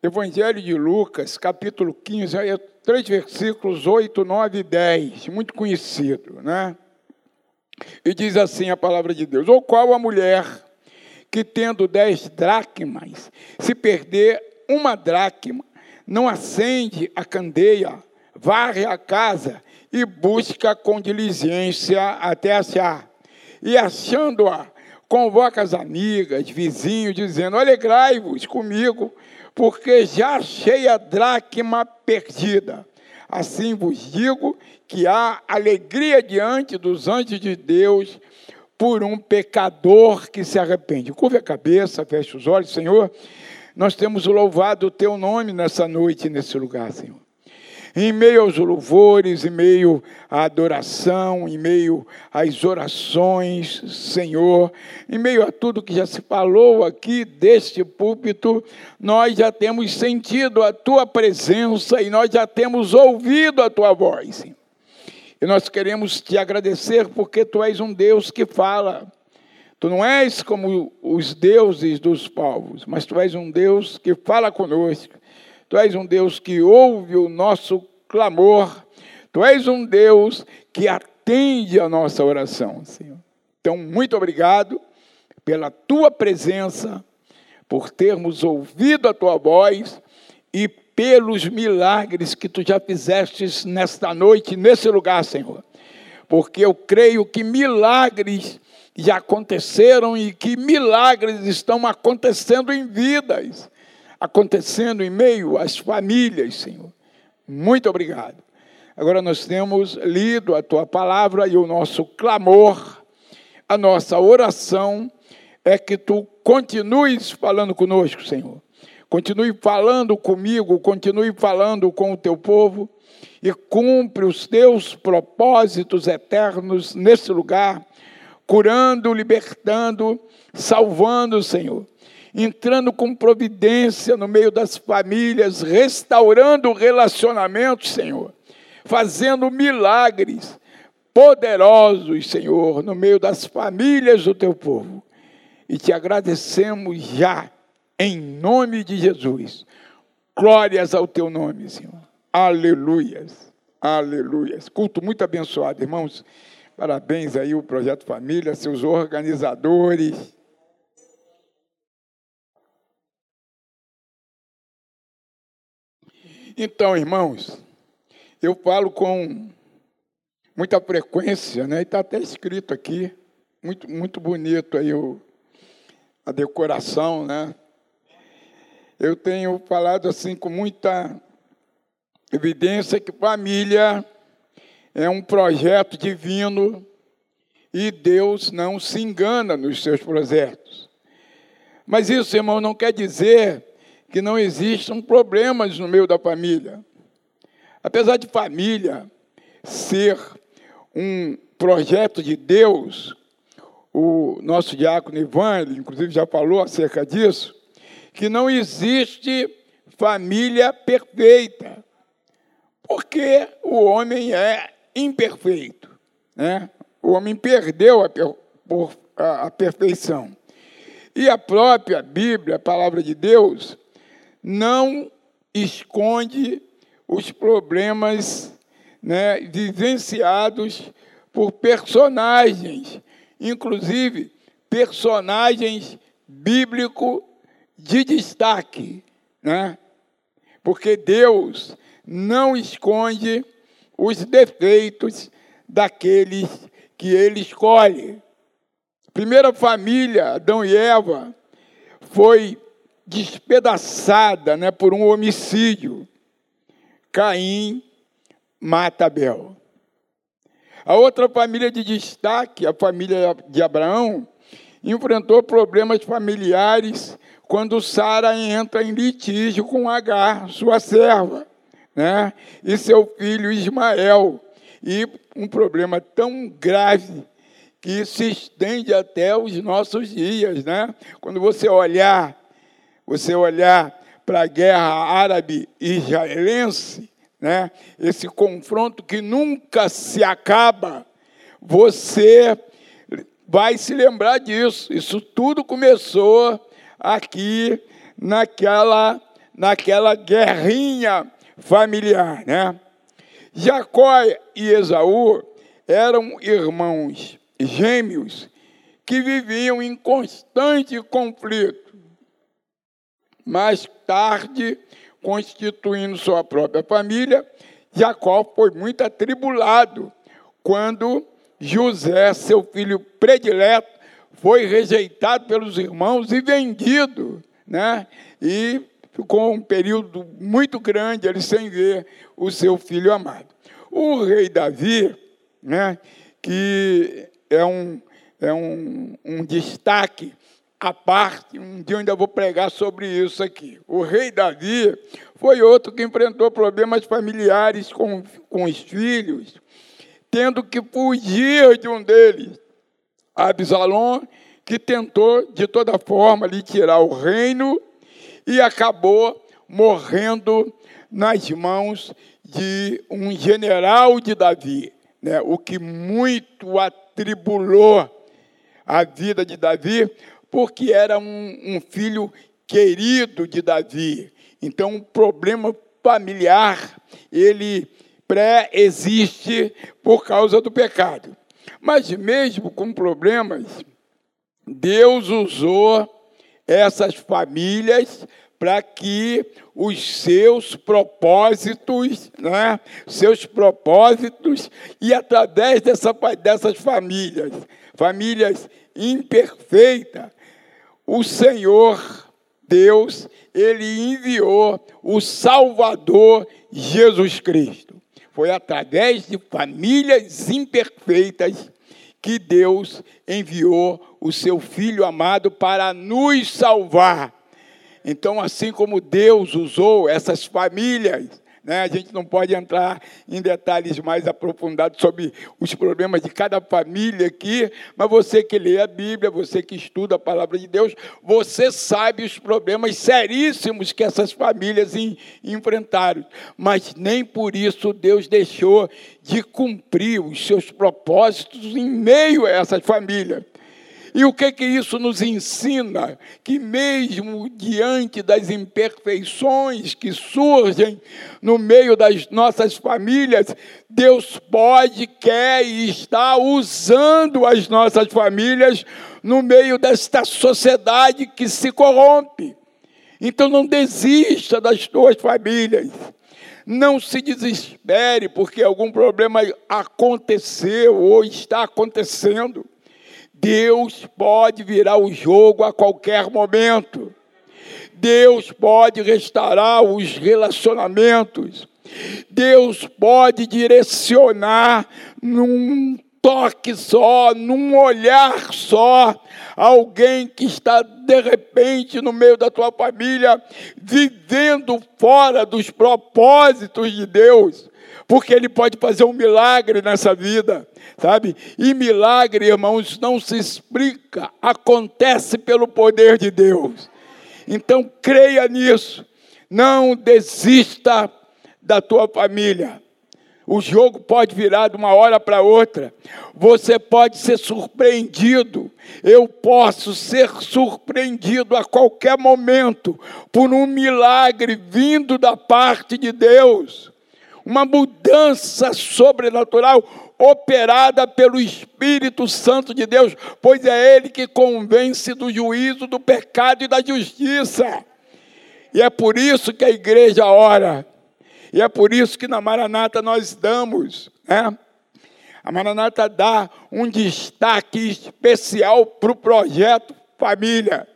Evangelho de Lucas, capítulo 15, aí é três versículos 8, 9 e 10, muito conhecido, né? E diz assim a palavra de Deus: Ou qual a mulher que, tendo dez dracmas, se perder uma dracma, não acende a candeia, varre a casa e busca com diligência até achar. E achando-a, convoca as amigas, vizinhos, dizendo: Alegrai-vos comigo, porque já achei a dracma perdida. Assim vos digo que há alegria diante dos anjos de Deus por um pecador que se arrepende. Curve a cabeça, feche os olhos, Senhor. Nós temos louvado o teu nome nessa noite, nesse lugar, Senhor em meio aos louvores, em meio à adoração, em meio às orações, Senhor, em meio a tudo que já se falou aqui deste púlpito, nós já temos sentido a tua presença e nós já temos ouvido a tua voz. E nós queremos te agradecer porque tu és um Deus que fala. Tu não és como os deuses dos povos, mas tu és um Deus que fala conosco Tu és um Deus que ouve o nosso clamor. Tu és um Deus que atende a nossa oração, Senhor. Então, muito obrigado pela tua presença, por termos ouvido a tua voz e pelos milagres que tu já fizestes nesta noite, nesse lugar, Senhor. Porque eu creio que milagres já aconteceram e que milagres estão acontecendo em vidas acontecendo em meio às famílias, Senhor. Muito obrigado. Agora nós temos lido a tua palavra e o nosso clamor, a nossa oração é que tu continues falando conosco, Senhor. Continue falando comigo, continue falando com o teu povo e cumpre os teus propósitos eternos nesse lugar, curando, libertando, salvando, Senhor entrando com providência no meio das famílias, restaurando relacionamentos, Senhor, fazendo milagres poderosos, Senhor, no meio das famílias do teu povo. E te agradecemos já, em nome de Jesus. Glórias ao teu nome, Senhor. Aleluias. Aleluias. Culto muito abençoado, irmãos. Parabéns aí o Projeto Família, seus organizadores Então, irmãos, eu falo com muita frequência, né? E está até escrito aqui, muito, muito bonito aí o, a decoração, né? Eu tenho falado assim com muita evidência que família é um projeto divino e Deus não se engana nos seus projetos. Mas isso, irmão, não quer dizer que não existam problemas no meio da família. Apesar de família ser um projeto de Deus, o nosso diácono Ivan, ele inclusive já falou acerca disso, que não existe família perfeita, porque o homem é imperfeito, né? O homem perdeu a, per, a, a perfeição. E a própria Bíblia, a palavra de Deus, não esconde os problemas né, vivenciados por personagens, inclusive personagens bíblicos de destaque, né? Porque Deus não esconde os defeitos daqueles que ele escolhe. Primeira família, Adão e Eva, foi despedaçada né, por um homicídio. Caim mata Abel. A outra família de destaque, a família de Abraão, enfrentou problemas familiares quando Sara entra em litígio com Agar, sua serva, né? e seu filho Ismael. E um problema tão grave que se estende até os nossos dias. Né? Quando você olhar você olhar para a guerra árabe-israelense, né, esse confronto que nunca se acaba, você vai se lembrar disso. Isso tudo começou aqui naquela naquela guerrinha familiar, né? Jacó e Esaú eram irmãos gêmeos que viviam em constante conflito. Mais tarde, constituindo sua própria família, Jacó foi muito atribulado quando José, seu filho predileto, foi rejeitado pelos irmãos e vendido, né? E ficou um período muito grande ele sem ver o seu filho amado. O rei Davi, né, que é um, é um, um destaque à parte, um dia eu ainda vou pregar sobre isso aqui. O rei Davi foi outro que enfrentou problemas familiares com, com os filhos, tendo que fugir de um deles, Absalom, que tentou de toda forma lhe tirar o reino e acabou morrendo nas mãos de um general de Davi, né? o que muito atribulou a vida de Davi, porque era um, um filho querido de Davi. Então, um problema familiar, ele pré-existe por causa do pecado. Mas mesmo com problemas, Deus usou essas famílias para que os seus propósitos, né, seus propósitos, e através dessa, dessas famílias, famílias imperfeitas, o Senhor Deus, ele enviou o Salvador Jesus Cristo. Foi através de famílias imperfeitas que Deus enviou o seu Filho amado para nos salvar então, assim como Deus usou essas famílias, né, a gente não pode entrar em detalhes mais aprofundados sobre os problemas de cada família aqui, mas você que lê a Bíblia, você que estuda a palavra de Deus, você sabe os problemas seríssimos que essas famílias enfrentaram. Mas nem por isso Deus deixou de cumprir os seus propósitos em meio a essas famílias. E o que que isso nos ensina? Que mesmo diante das imperfeições que surgem no meio das nossas famílias, Deus pode, quer e está usando as nossas famílias no meio desta sociedade que se corrompe. Então não desista das tuas famílias. Não se desespere porque algum problema aconteceu ou está acontecendo. Deus pode virar o jogo a qualquer momento. Deus pode restaurar os relacionamentos. Deus pode direcionar num toque só, num olhar só, alguém que está de repente no meio da tua família, vivendo fora dos propósitos de Deus, porque Ele pode fazer um milagre nessa vida sabe? E milagre, irmãos, não se explica, acontece pelo poder de Deus. Então creia nisso, não desista da tua família. O jogo pode virar de uma hora para outra. Você pode ser surpreendido. Eu posso ser surpreendido a qualquer momento por um milagre vindo da parte de Deus. Uma mudança sobrenatural operada pelo Espírito Santo de Deus, pois é Ele que convence do juízo, do pecado e da justiça. E é por isso que a igreja ora. E é por isso que na Maranata nós damos, né? A Maranata dá um destaque especial para o projeto Família.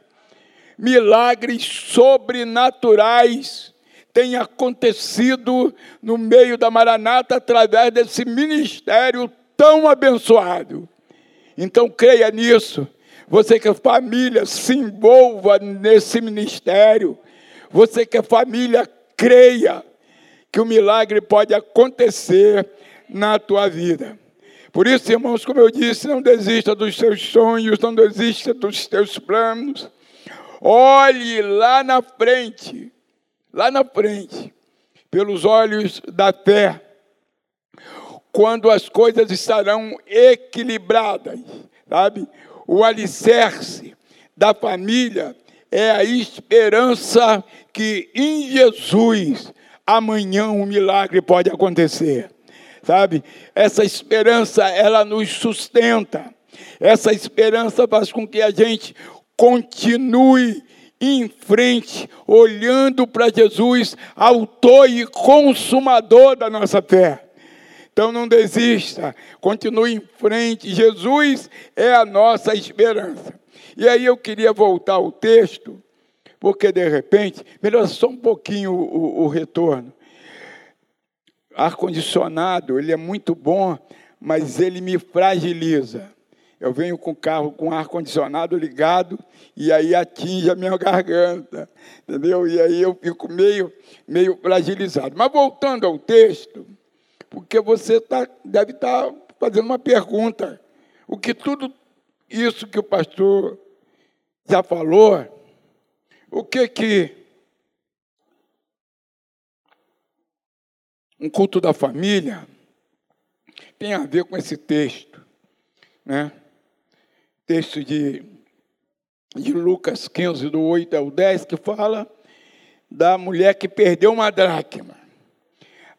Milagres sobrenaturais tem acontecido no meio da Maranata através desse ministério tão abençoado. Então creia nisso. Você que é família, se envolva nesse ministério. Você que é família, creia que o milagre pode acontecer na tua vida. Por isso, irmãos, como eu disse, não desista dos seus sonhos, não desista dos teus planos. Olhe lá na frente lá na frente, pelos olhos da fé, quando as coisas estarão equilibradas, sabe? O alicerce da família é a esperança que em Jesus amanhã um milagre pode acontecer. Sabe? Essa esperança ela nos sustenta. Essa esperança faz com que a gente continue em frente, olhando para Jesus, autor e consumador da nossa fé. Então não desista, continue em frente. Jesus é a nossa esperança. E aí eu queria voltar ao texto, porque de repente, melhor só um pouquinho o, o, retorno. Ar-condicionado, ele é muito bom, mas ele me fragiliza. Eu venho com o carro com ar-condicionado ligado e aí atinge a minha garganta, entendeu? E aí eu fico meio, meio fragilizado. Mas voltando ao texto, porque você tá, deve estar tá fazendo uma pergunta. O que tudo isso que o pastor já falou, o que que um culto da família tem a ver com esse texto, né? Texto de, de Lucas 15, do 8 ao 10, que fala da mulher que perdeu uma dracma.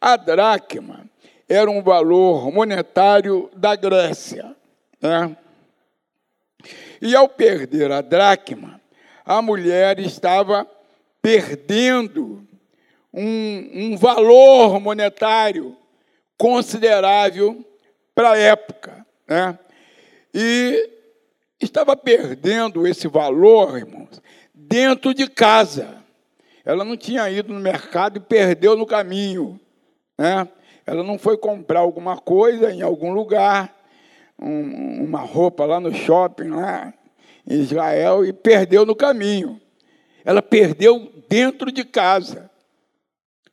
A dracma era um valor monetário da Grécia. Né? E ao perder a dracma, a mulher estava perdendo um, um valor monetário considerável para a época. Né? E estava perdendo esse valor, irmãos, dentro de casa. Ela não tinha ido no mercado e perdeu no caminho. Né? Ela não foi comprar alguma coisa em algum lugar, um, uma roupa lá no shopping, lá em Israel, e perdeu no caminho. Ela perdeu dentro de casa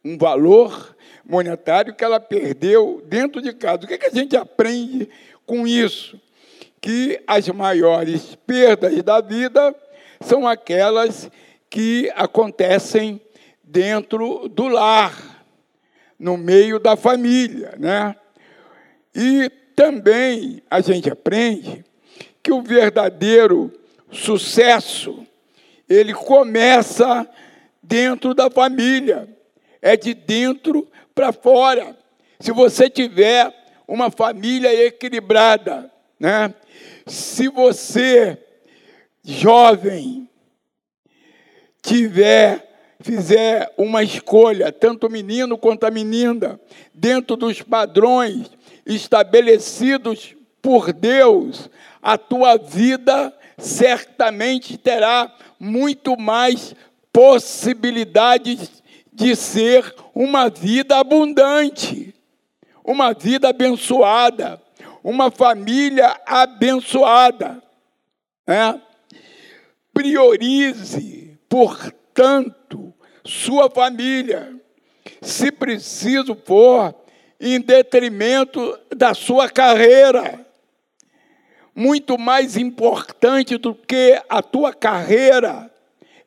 um valor monetário que ela perdeu dentro de casa. O que, é que a gente aprende com isso? Que as maiores perdas da vida são aquelas que acontecem dentro do lar no meio da família, né? E também a gente aprende que o verdadeiro sucesso ele começa dentro da família, é de dentro para fora. Se você tiver uma família equilibrada, né? Se você jovem tiver fizer uma escolha, tanto menino quanto a menina, dentro dos padrões estabelecidos por Deus, a tua vida certamente terá muito mais possibilidades de ser uma vida abundante, uma vida abençoada, uma família abençoada. Né? Priorize, portanto, sua família, se preciso for, em detrimento da sua carreira. Muito mais importante do que a tua carreira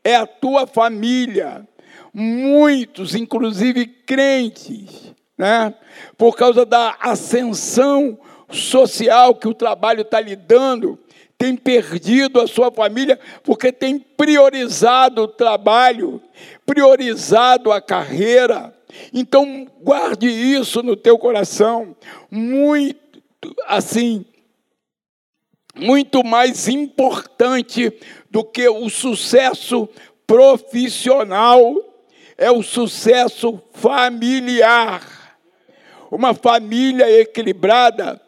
é a tua família. Muitos, inclusive crentes, né, por causa da ascensão social que o trabalho está lhe dando, tem perdido a sua família porque tem priorizado o trabalho, priorizado a carreira. Então, guarde isso no teu coração, muito assim, muito mais importante do que o sucesso profissional é o sucesso familiar. Uma família equilibrada,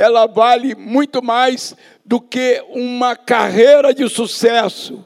ela vale muito mais do que uma carreira de sucesso,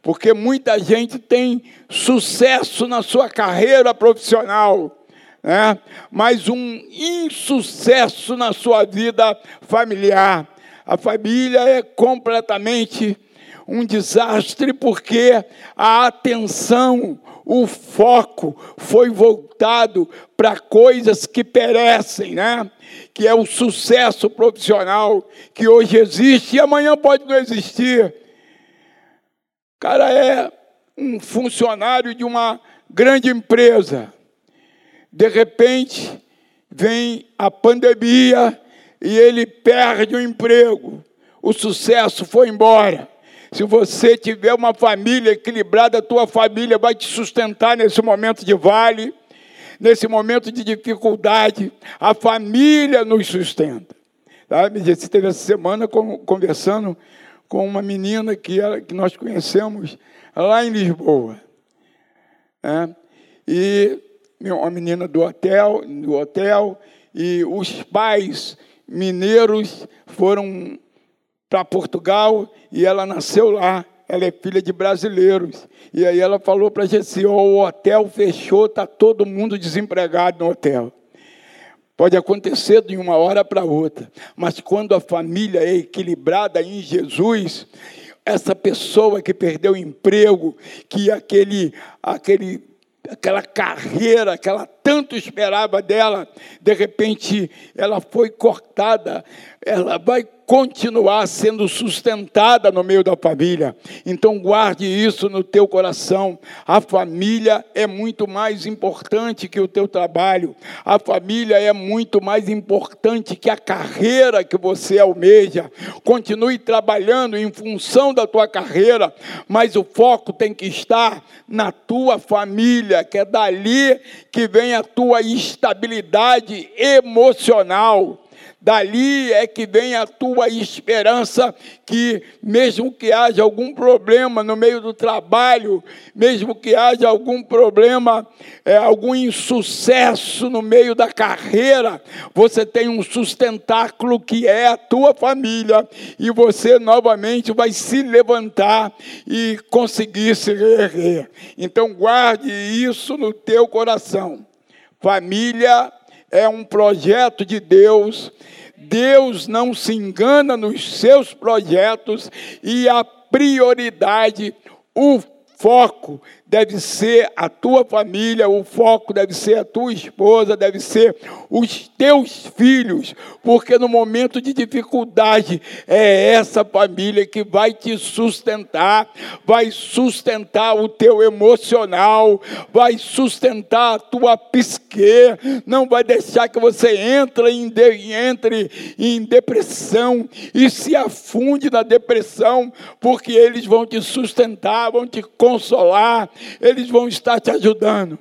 porque muita gente tem sucesso na sua carreira profissional, né? mas um insucesso na sua vida familiar. A família é completamente um desastre porque a atenção, o foco foi voltado para coisas que perecem, né? Que é o sucesso profissional que hoje existe e amanhã pode não existir. O cara é um funcionário de uma grande empresa. De repente, vem a pandemia e ele perde o emprego. O sucesso foi embora. Se você tiver uma família equilibrada, a tua família vai te sustentar nesse momento de vale, nesse momento de dificuldade. A família nos sustenta. Sabe? Você esteve essa semana conversando com uma menina que, ela, que nós conhecemos lá em Lisboa. É? E uma menina do hotel, do hotel, e os pais mineiros foram para Portugal e ela nasceu lá. Ela é filha de brasileiros. E aí ela falou para a gente: oh, o hotel fechou, está todo mundo desempregado no hotel. Pode acontecer de uma hora para outra, mas quando a família é equilibrada em Jesus, essa pessoa que perdeu o emprego, que aquele, aquele aquela carreira que ela tanto esperava dela, de repente ela foi cortada, ela vai continuar sendo sustentada no meio da família. Então guarde isso no teu coração. A família é muito mais importante que o teu trabalho. A família é muito mais importante que a carreira que você almeja. Continue trabalhando em função da tua carreira, mas o foco tem que estar na tua família, que é dali que vem a tua estabilidade emocional. Dali é que vem a tua esperança que, mesmo que haja algum problema no meio do trabalho, mesmo que haja algum problema, é, algum insucesso no meio da carreira, você tem um sustentáculo que é a tua família, e você novamente vai se levantar e conseguir se reerguer. Então, guarde isso no teu coração. Família é um projeto de Deus. Deus não se engana nos seus projetos e a prioridade, o foco deve ser a tua família, o foco deve ser a tua esposa, deve ser os teus filhos, porque no momento de dificuldade é essa família que vai te sustentar, vai sustentar o teu emocional, vai sustentar a tua psique, não vai deixar que você entre em, de, entre em depressão e se afunde na depressão, porque eles vão te sustentar, vão te consolar, eles vão estar te ajudando.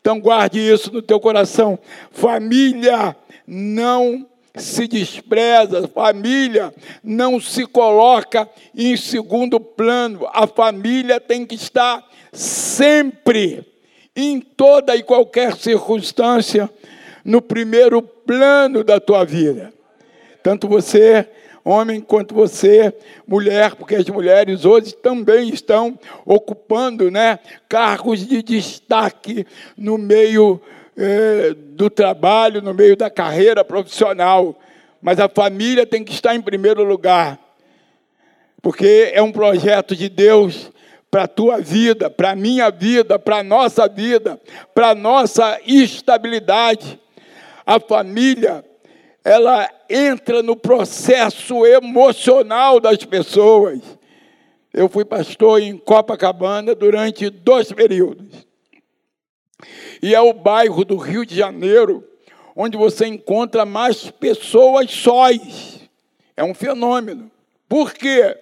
Então guarde isso no teu coração. Família não se despreza, família não se coloca em segundo plano. A família tem que estar sempre, em toda e qualquer circunstância, no primeiro plano da tua vida. Tanto você homem quanto você, mulher, porque as mulheres hoje também estão ocupando né, cargos de destaque no meio eh, do trabalho, no meio da carreira profissional. Mas a família tem que estar em primeiro lugar, porque é um projeto de Deus para a tua vida, para a minha vida, para a nossa vida, para a nossa estabilidade. A família ela entra no processo emocional das pessoas. Eu fui pastor em Copacabana durante dois períodos. E é o bairro do Rio de Janeiro onde você encontra mais pessoas sós. É um fenômeno. Por quê?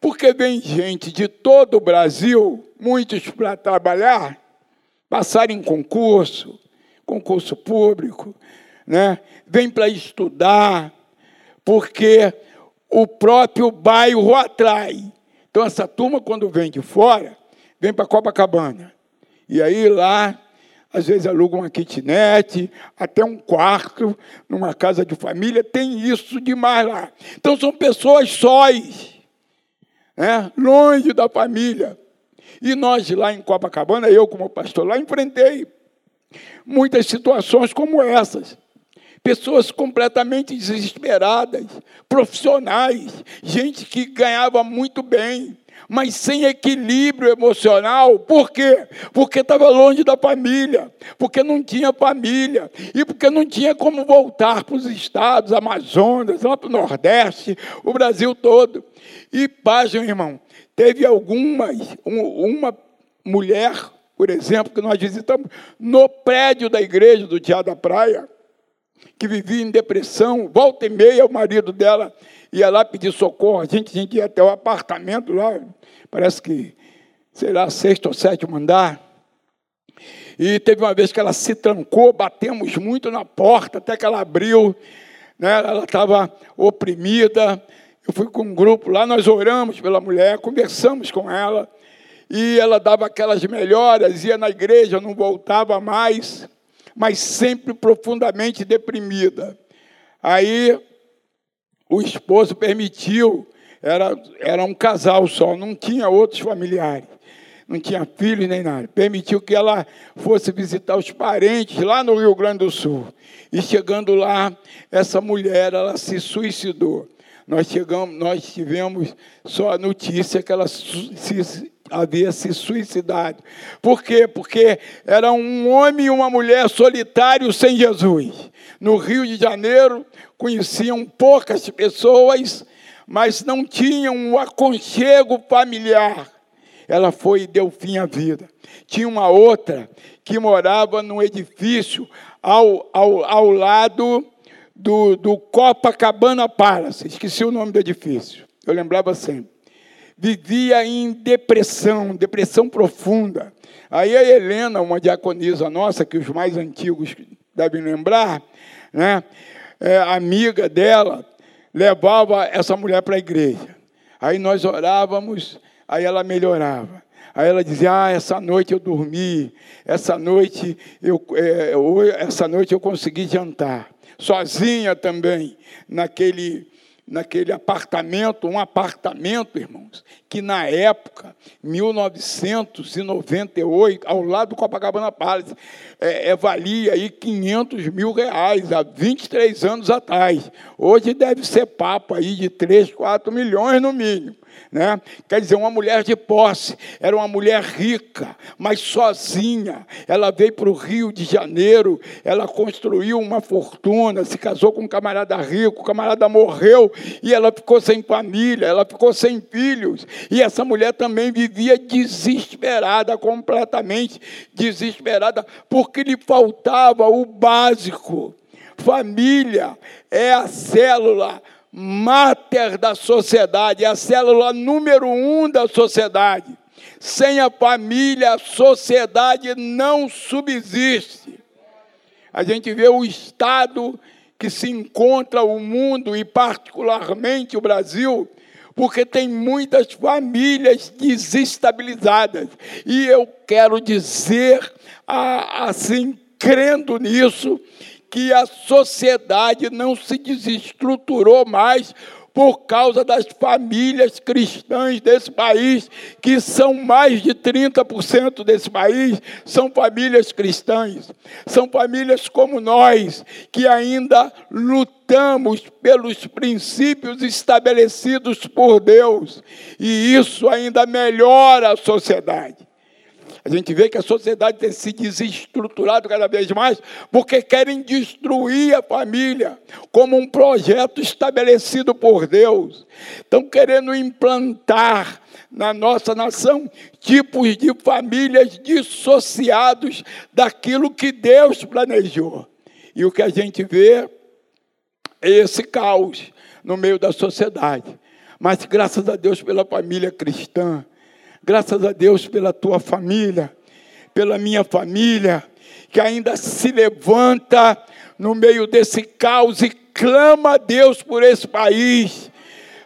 Porque vem gente de todo o Brasil, muitos para trabalhar, passar em concurso, concurso público, né? vem para estudar, porque o próprio bairro atrai. Então, essa turma, quando vem de fora, vem para Copacabana. E aí lá, às vezes aluga uma kitnet, até um quarto, numa casa de família, tem isso demais lá. Então, são pessoas sós, né? longe da família. E nós lá em Copacabana, eu como pastor lá, enfrentei muitas situações como essas pessoas completamente desesperadas, profissionais, gente que ganhava muito bem, mas sem equilíbrio emocional. Por quê? Porque estava longe da família, porque não tinha família e porque não tinha como voltar para os estados, Amazonas, lá para o Nordeste, o Brasil todo. E página, irmão, teve algumas, uma mulher, por exemplo, que nós visitamos no prédio da igreja do Teatro da Praia que vivia em depressão, volta e meia o marido dela ia lá pedir socorro, a gente tinha que ir até o apartamento lá, parece que, sei lá, sexto ou sétimo andar. E teve uma vez que ela se trancou, batemos muito na porta, até que ela abriu, né? ela estava oprimida. Eu fui com um grupo lá, nós oramos pela mulher, conversamos com ela, e ela dava aquelas melhoras, ia na igreja, não voltava mais, mas sempre profundamente deprimida. Aí o esposo permitiu, era, era um casal só, não tinha outros familiares, não tinha filhos nem nada. Permitiu que ela fosse visitar os parentes lá no Rio Grande do Sul. E chegando lá, essa mulher, ela se suicidou. Nós chegamos, nós tivemos só a notícia que ela se, havia se suicidado. Por quê? Porque era um homem e uma mulher solitários sem Jesus. No Rio de Janeiro, conheciam poucas pessoas, mas não tinham um aconchego familiar. Ela foi e deu fim à vida. Tinha uma outra que morava num edifício ao, ao, ao lado do, do Copacabana Palace. Esqueci o nome do edifício. Eu lembrava sempre. Vivia em depressão, depressão profunda. Aí a Helena, uma diaconisa nossa, que os mais antigos devem lembrar, né? é, amiga dela levava essa mulher para a igreja. Aí nós orávamos, aí ela melhorava. Aí ela dizia: Ah, essa noite eu dormi, essa noite eu, é, essa noite eu consegui jantar. Sozinha também, naquele naquele apartamento, um apartamento, irmãos, que na época, 1998, ao lado do Copacabana Palace, é, é, valia aí 500 mil reais, há 23 anos atrás. Hoje deve ser papo aí de 3, 4 milhões no mínimo. Né? Quer dizer, uma mulher de posse, era uma mulher rica, mas sozinha. Ela veio para o Rio de Janeiro, ela construiu uma fortuna, se casou com um camarada rico, o camarada morreu e ela ficou sem família, ela ficou sem filhos. E essa mulher também vivia desesperada, completamente desesperada, porque lhe faltava o básico. Família é a célula máter da sociedade, é a célula número um da sociedade. Sem a família, a sociedade não subsiste. A gente vê o estado que se encontra o mundo e, particularmente, o Brasil, porque tem muitas famílias desestabilizadas. E eu quero dizer, assim, crendo nisso, que a sociedade não se desestruturou mais por causa das famílias cristãs desse país, que são mais de 30% desse país, são famílias cristãs. São famílias como nós, que ainda lutamos pelos princípios estabelecidos por Deus, e isso ainda melhora a sociedade. A gente vê que a sociedade tem se desestruturado cada vez mais porque querem destruir a família como um projeto estabelecido por Deus. Estão querendo implantar na nossa nação tipos de famílias dissociados daquilo que Deus planejou. E o que a gente vê é esse caos no meio da sociedade. Mas graças a Deus pela família cristã, Graças a Deus pela tua família, pela minha família, que ainda se levanta no meio desse caos e clama a Deus por esse país,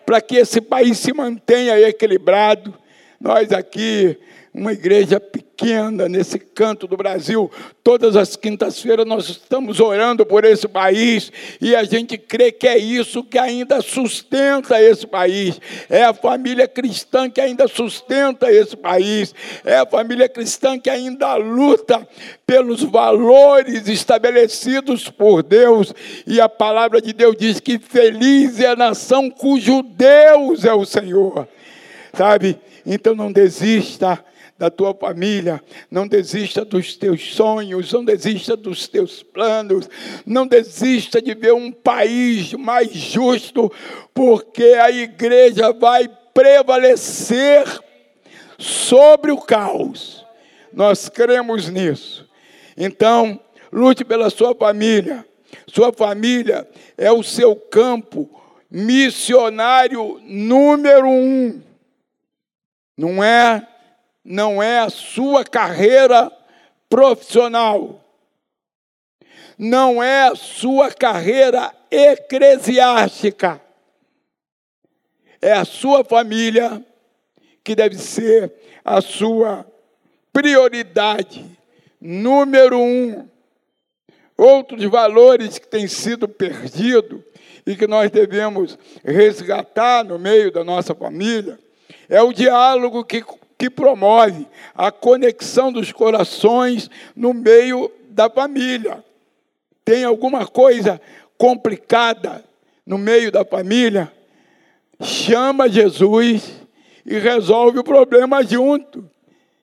para que esse país se mantenha equilibrado. Nós aqui, uma igreja pequena nesse canto do Brasil. Todas as quintas-feiras nós estamos orando por esse país e a gente crê que é isso que ainda sustenta esse país. É a família cristã que ainda sustenta esse país. É a família cristã que ainda luta pelos valores estabelecidos por Deus. E a palavra de Deus diz que feliz é a nação cujo Deus é o Senhor. Sabe? Então não desista da tua família, não desista dos teus sonhos, não desista dos teus planos, não desista de ver um país mais justo, porque a igreja vai prevalecer sobre o caos. Nós cremos nisso. Então, lute pela sua família, Sua família é o seu campo missionário número um. Não é, não é a sua carreira profissional. Não é a sua carreira eclesiástica. É a sua família que deve ser a sua prioridade número um. Outros valores que têm sido perdidos e que nós devemos resgatar no meio da nossa família é o diálogo que, que promove a conexão dos corações no meio da família. Tem alguma coisa complicada no meio da família? Chama Jesus e resolve o problema junto.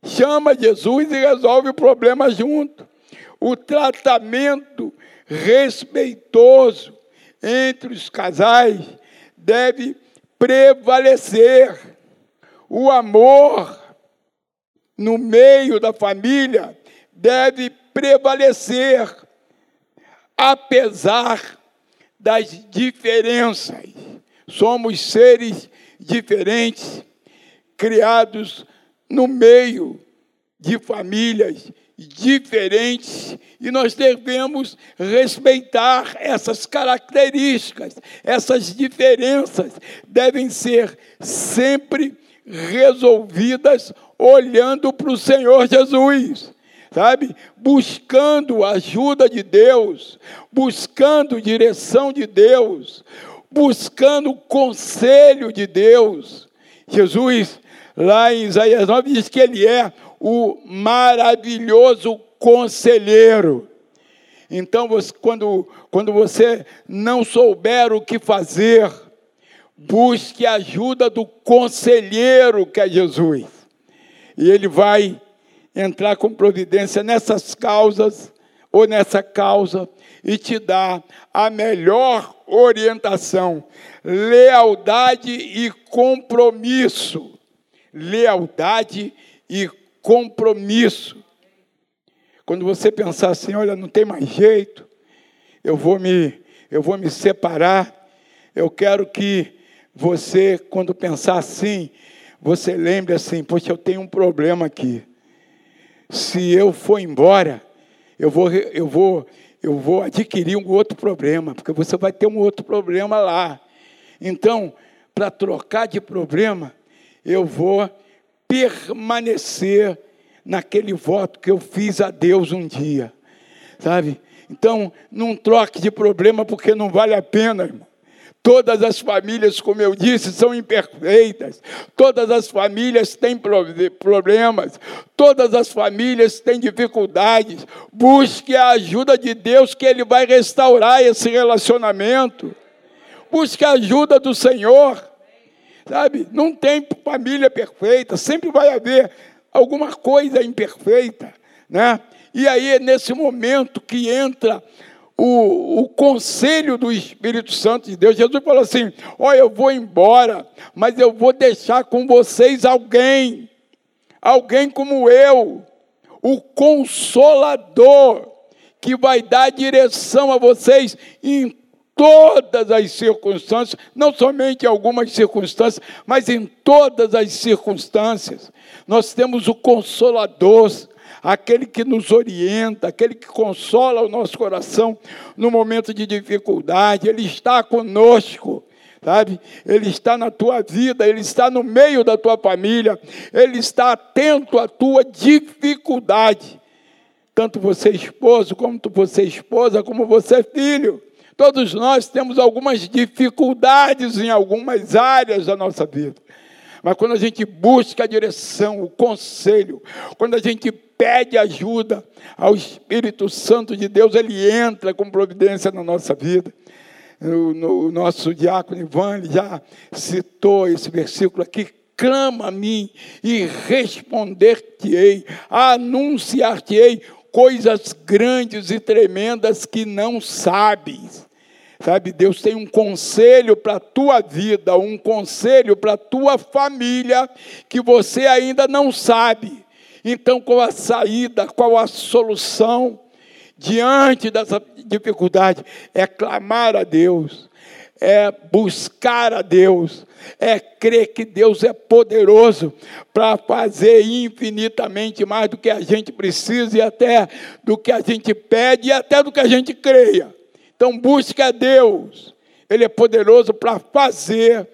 Chama Jesus e resolve o problema junto. O tratamento respeitoso entre os casais deve prevalecer. O amor no meio da família deve prevalecer, apesar das diferenças. Somos seres diferentes, criados no meio de famílias diferentes e nós devemos respeitar essas características, essas diferenças devem ser sempre resolvidas olhando para o Senhor Jesus. Sabe, buscando a ajuda de Deus, buscando direção de Deus, buscando conselho de Deus. Jesus, lá em Isaías 9, diz que Ele é o maravilhoso conselheiro. Então, você, quando, quando você não souber o que fazer, busque a ajuda do conselheiro que é Jesus. E ele vai entrar com providência nessas causas ou nessa causa e te dar a melhor orientação, lealdade e compromisso. Lealdade e compromisso. Quando você pensar assim, olha, não tem mais jeito, eu vou me, eu vou me separar. Eu quero que você, quando pensar assim, você lembre assim, poxa, eu tenho um problema aqui. Se eu for embora, eu vou, eu vou, eu vou adquirir um outro problema, porque você vai ter um outro problema lá. Então, para trocar de problema, eu vou permanecer naquele voto que eu fiz a Deus um dia, sabe? Então, não troque de problema porque não vale a pena, irmão. Todas as famílias, como eu disse, são imperfeitas. Todas as famílias têm problemas. Todas as famílias têm dificuldades. Busque a ajuda de Deus, que Ele vai restaurar esse relacionamento. Busque a ajuda do Senhor. Sabe? Não tem família perfeita. Sempre vai haver alguma coisa imperfeita. Né? E aí é nesse momento que entra o, o conselho do Espírito Santo de Deus. Jesus falou assim: Olha, eu vou embora, mas eu vou deixar com vocês alguém, alguém como eu, o Consolador, que vai dar direção a vocês em todas as circunstâncias, não somente algumas circunstâncias, mas em todas as circunstâncias. Nós temos o Consolador aquele que nos orienta, aquele que consola o nosso coração no momento de dificuldade, Ele está conosco. Sabe? Ele está na tua vida, ele está no meio da tua família, ele está atento à tua dificuldade. Tanto você esposo, como você esposa, como você filho. Todos nós temos algumas dificuldades em algumas áreas da nossa vida. Mas quando a gente busca a direção, o conselho, quando a gente pede ajuda ao Espírito Santo de Deus, ele entra com providência na nossa vida. O, o nosso diácono Ivan já citou esse versículo aqui. Clama a mim e responder-te-ei, anunciar-te-ei coisas grandes e tremendas que não sabes. Sabe, Deus tem um conselho para a tua vida, um conselho para a tua família que você ainda não sabe. Então, qual a saída, qual a solução? diante dessa dificuldade, é clamar a Deus, é buscar a Deus, é crer que Deus é poderoso para fazer infinitamente mais do que a gente precisa e até do que a gente pede e até do que a gente creia. Então busque a Deus. Ele é poderoso para fazer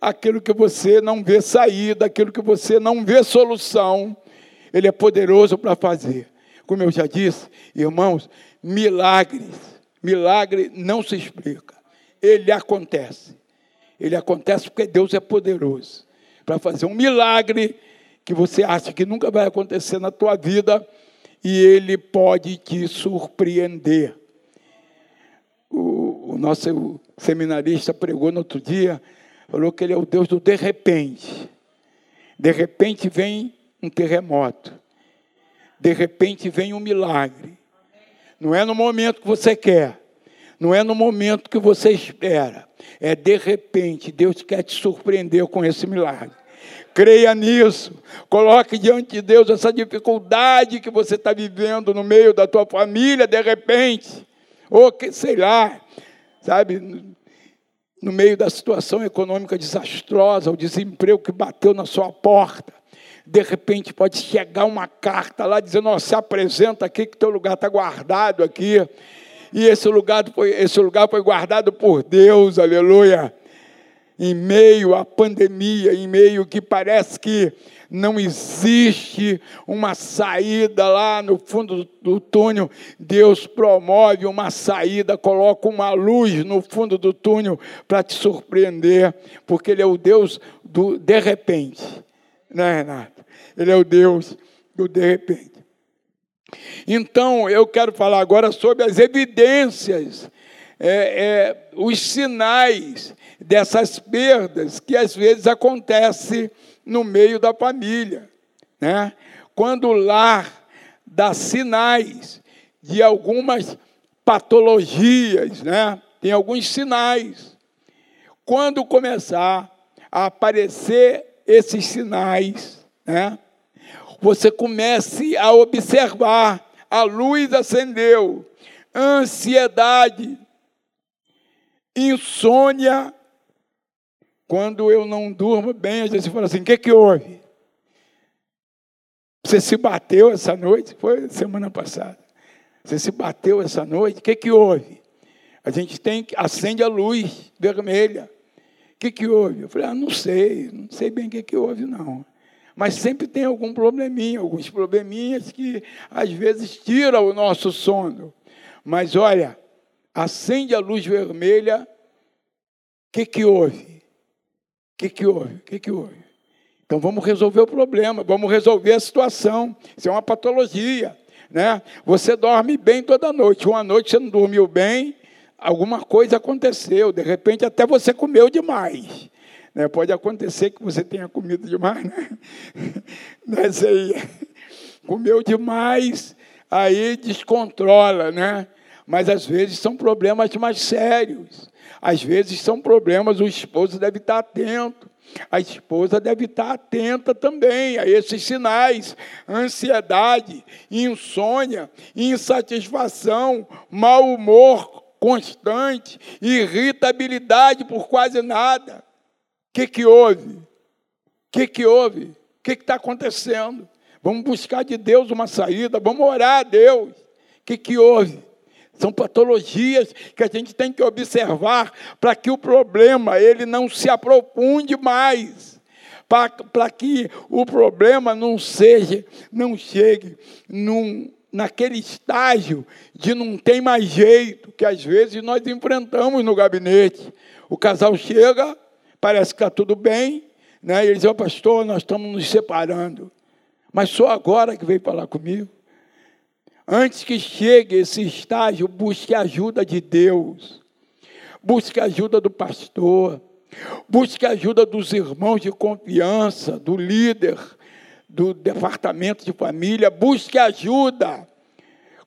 aquilo que você não vê saída, aquilo que você não vê solução. Ele é poderoso para fazer. Como eu já disse, irmãos, milagres, milagre não se explica. Ele acontece. Ele acontece porque Deus é poderoso para fazer um milagre que você acha que nunca vai acontecer na tua vida e ele pode te surpreender. O, o nosso seminarista pregou no outro dia, falou que ele é o Deus do de repente. De repente vem um terremoto. De repente vem um milagre. Não é no momento que você quer, não é no momento que você espera, é de repente, Deus quer te surpreender com esse milagre. Creia nisso. Coloque diante de Deus essa dificuldade que você está vivendo no meio da tua família, de repente. Ou que, sei lá, sabe, no meio da situação econômica desastrosa, o desemprego que bateu na sua porta. De repente pode chegar uma carta lá dizendo: oh, se apresenta aqui que teu lugar está guardado aqui. E esse lugar, foi, esse lugar foi guardado por Deus, aleluia. Em meio à pandemia, em meio que parece que não existe uma saída lá no fundo do túnel, Deus promove uma saída, coloca uma luz no fundo do túnel para te surpreender, porque Ele é o Deus do de repente, né, Renato? Ele é o Deus do de repente. Então, eu quero falar agora sobre as evidências, é, é, os sinais dessas perdas que às vezes acontecem no meio da família. Né? Quando o lar dá sinais de algumas patologias, né? tem alguns sinais. Quando começar a aparecer esses sinais, né? você comece a observar, a luz acendeu, ansiedade, insônia. Quando eu não durmo bem, a gente fala assim: o que, que houve? Você se bateu essa noite? Foi semana passada. Você se bateu essa noite? O que, que houve? A gente tem acende a luz vermelha. O que, que houve? Eu falei, ah, não sei, não sei bem o que, que houve, não. Mas sempre tem algum probleminha, alguns probleminhas que às vezes tiram o nosso sono. Mas olha, acende a luz vermelha, o que, que houve? O que, que houve? O que, que houve? Então vamos resolver o problema, vamos resolver a situação. Isso é uma patologia. Né? Você dorme bem toda noite. Uma noite você não dormiu bem, alguma coisa aconteceu. De repente até você comeu demais. Né? Pode acontecer que você tenha comido demais, né? Comeu demais, aí descontrola, né? Mas às vezes são problemas mais sérios. Às vezes são problemas, o esposo deve estar atento. A esposa deve estar atenta também a esses sinais: ansiedade, insônia, insatisfação, mau humor constante, irritabilidade por quase nada. O que, que houve? O que, que houve? O que está acontecendo? Vamos buscar de Deus uma saída, vamos orar a Deus. O que, que houve? São patologias que a gente tem que observar para que o problema ele não se aprofunde mais. Para que o problema não seja, não chegue num, naquele estágio de não tem mais jeito, que às vezes nós enfrentamos no gabinete. O casal chega, parece que está tudo bem, né? e eles dizem, oh, pastor, nós estamos nos separando. Mas só agora que veio falar comigo. Antes que chegue esse estágio, busque a ajuda de Deus. Busque a ajuda do pastor. Busque a ajuda dos irmãos de confiança, do líder do departamento de família. Busque ajuda.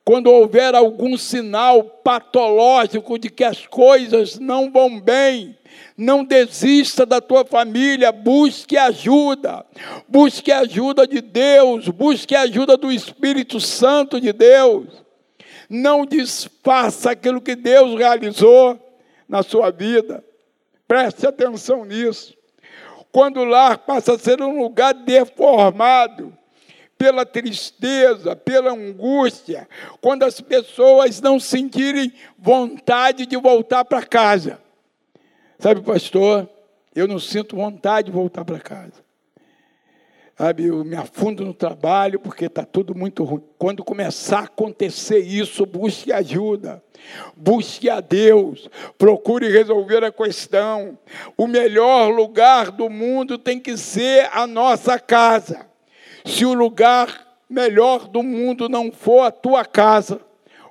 Quando houver algum sinal patológico de que as coisas não vão bem, não desista da tua família, busque ajuda. Busque ajuda de Deus, busque ajuda do Espírito Santo de Deus. Não desfaça aquilo que Deus realizou na sua vida. Preste atenção nisso. Quando o lar passa a ser um lugar deformado pela tristeza, pela angústia, quando as pessoas não sentirem vontade de voltar para casa. Sabe, pastor, eu não sinto vontade de voltar para casa. Sabe, eu me afundo no trabalho porque está tudo muito ruim. Quando começar a acontecer isso, busque ajuda. Busque a Deus, procure resolver a questão. O melhor lugar do mundo tem que ser a nossa casa. Se o lugar melhor do mundo não for a tua casa,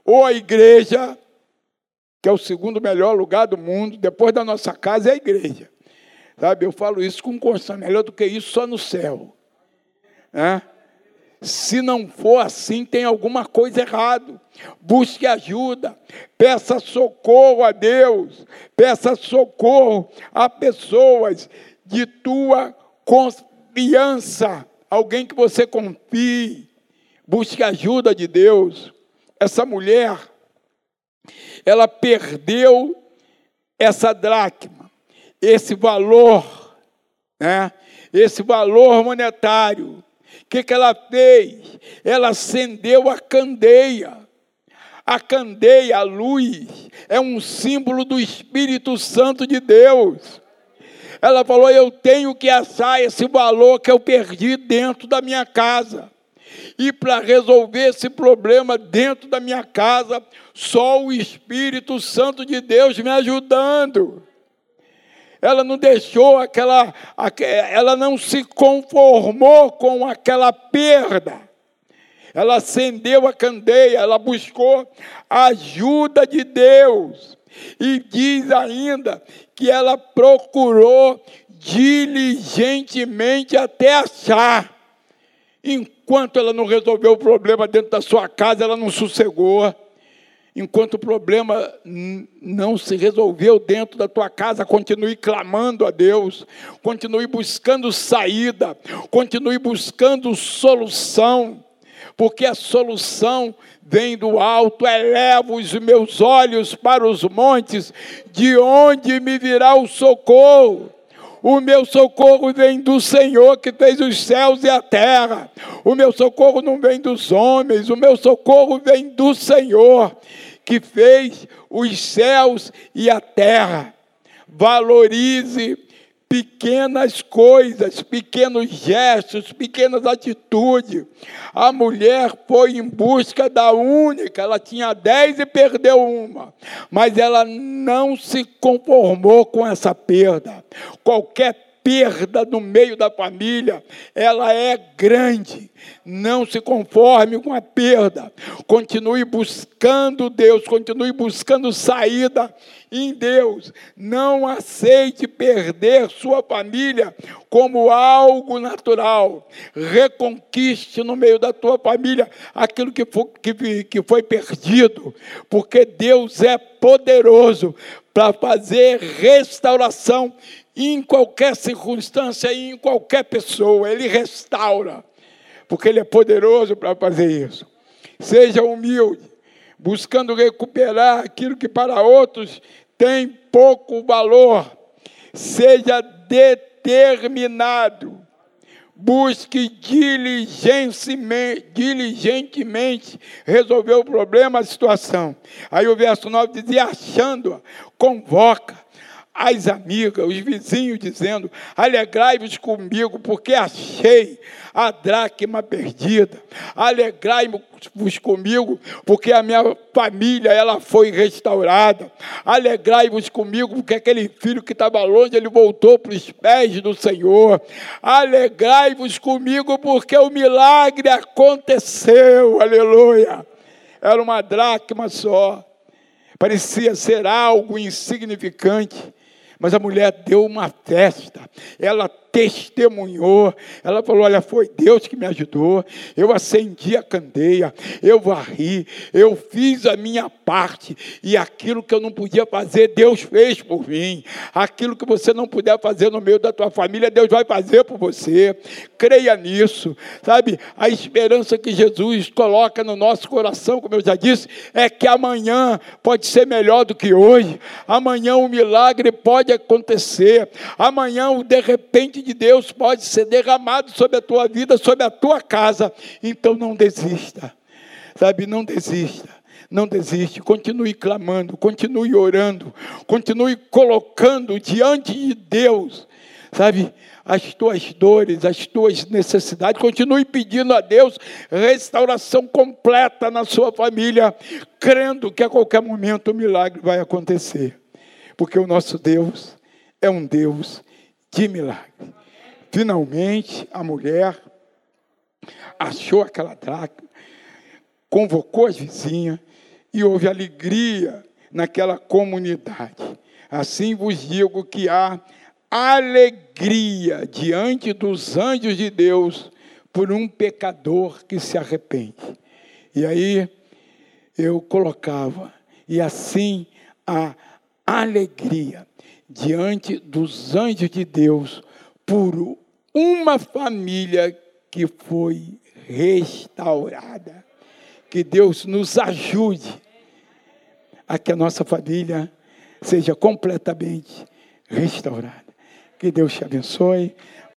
ou a igreja, que é o segundo melhor lugar do mundo, depois da nossa casa é a igreja. Sabe, eu falo isso com constância, melhor do que isso só no céu. Se não for assim, tem alguma coisa errada. Busque ajuda, peça socorro a Deus, peça socorro a pessoas de tua confiança, alguém que você confie. Busque ajuda de Deus. Essa mulher, ela perdeu essa dracma, esse valor, né? esse valor monetário o que, que ela fez? Ela acendeu a candeia. A candeia, a luz, é um símbolo do Espírito Santo de Deus. Ela falou: Eu tenho que achar esse valor que eu perdi dentro da minha casa. E para resolver esse problema dentro da minha casa, só o Espírito Santo de Deus me ajudando ela não deixou aquela, ela não se conformou com aquela perda. Ela acendeu a candeia, ela buscou a ajuda de Deus. E diz ainda que ela procurou diligentemente até achar. Enquanto ela não resolveu o problema dentro da sua casa, ela não sossegou. Enquanto o problema não se resolveu dentro da tua casa, continue clamando a Deus, continue buscando saída, continue buscando solução, porque a solução vem do alto. Elevo os meus olhos para os montes, de onde me virá o socorro? O meu socorro vem do Senhor que fez os céus e a terra. O meu socorro não vem dos homens, o meu socorro vem do Senhor que fez os céus e a terra. Valorize pequenas coisas, pequenos gestos, pequenas atitudes. A mulher foi em busca da única, ela tinha dez e perdeu uma, mas ela não se conformou com essa perda. Qualquer perda no meio da família, ela é grande. Não se conforme com a perda. Continue buscando Deus, continue buscando saída em Deus. Não aceite perder sua família como algo natural. Reconquiste no meio da tua família aquilo que foi, que, que foi perdido, porque Deus é poderoso para fazer restauração em qualquer circunstância e em qualquer pessoa, Ele restaura, porque Ele é poderoso para fazer isso. Seja humilde, buscando recuperar aquilo que para outros tem pouco valor. Seja determinado, busque diligentemente, diligentemente resolver o problema, a situação. Aí o verso 9 dizia: achando-a, convoca as amigas, os vizinhos, dizendo: Alegrai-vos comigo, porque achei a dracma perdida. Alegrai-vos comigo, porque a minha família ela foi restaurada. Alegrai-vos comigo, porque aquele filho que estava longe, ele voltou para os pés do Senhor. Alegrai-vos comigo, porque o milagre aconteceu. Aleluia. Era uma dracma só. Parecia ser algo insignificante mas a mulher deu uma festa, ela testemunhou. Ela falou: Olha, foi Deus que me ajudou. Eu acendi a candeia, eu varri, eu fiz a minha parte. E aquilo que eu não podia fazer, Deus fez por mim. Aquilo que você não puder fazer no meio da tua família, Deus vai fazer por você. Creia nisso, sabe? A esperança que Jesus coloca no nosso coração, como eu já disse, é que amanhã pode ser melhor do que hoje. Amanhã um milagre pode acontecer. Amanhã de repente de Deus pode ser derramado sobre a tua vida, sobre a tua casa. Então não desista, sabe? Não desista. Não desiste, continue clamando, continue orando, continue colocando diante de Deus, sabe, as tuas dores, as tuas necessidades, continue pedindo a Deus restauração completa na sua família, crendo que a qualquer momento o milagre vai acontecer, porque o nosso Deus é um Deus de milagre. Finalmente, a mulher achou aquela dracma, convocou as vizinhas e houve alegria naquela comunidade. Assim vos digo que há alegria diante dos anjos de Deus por um pecador que se arrepende. E aí eu colocava, e assim a alegria diante dos anjos de Deus por uma família que foi restaurada. Que Deus nos ajude a que a nossa família seja completamente restaurada. Que Deus te abençoe.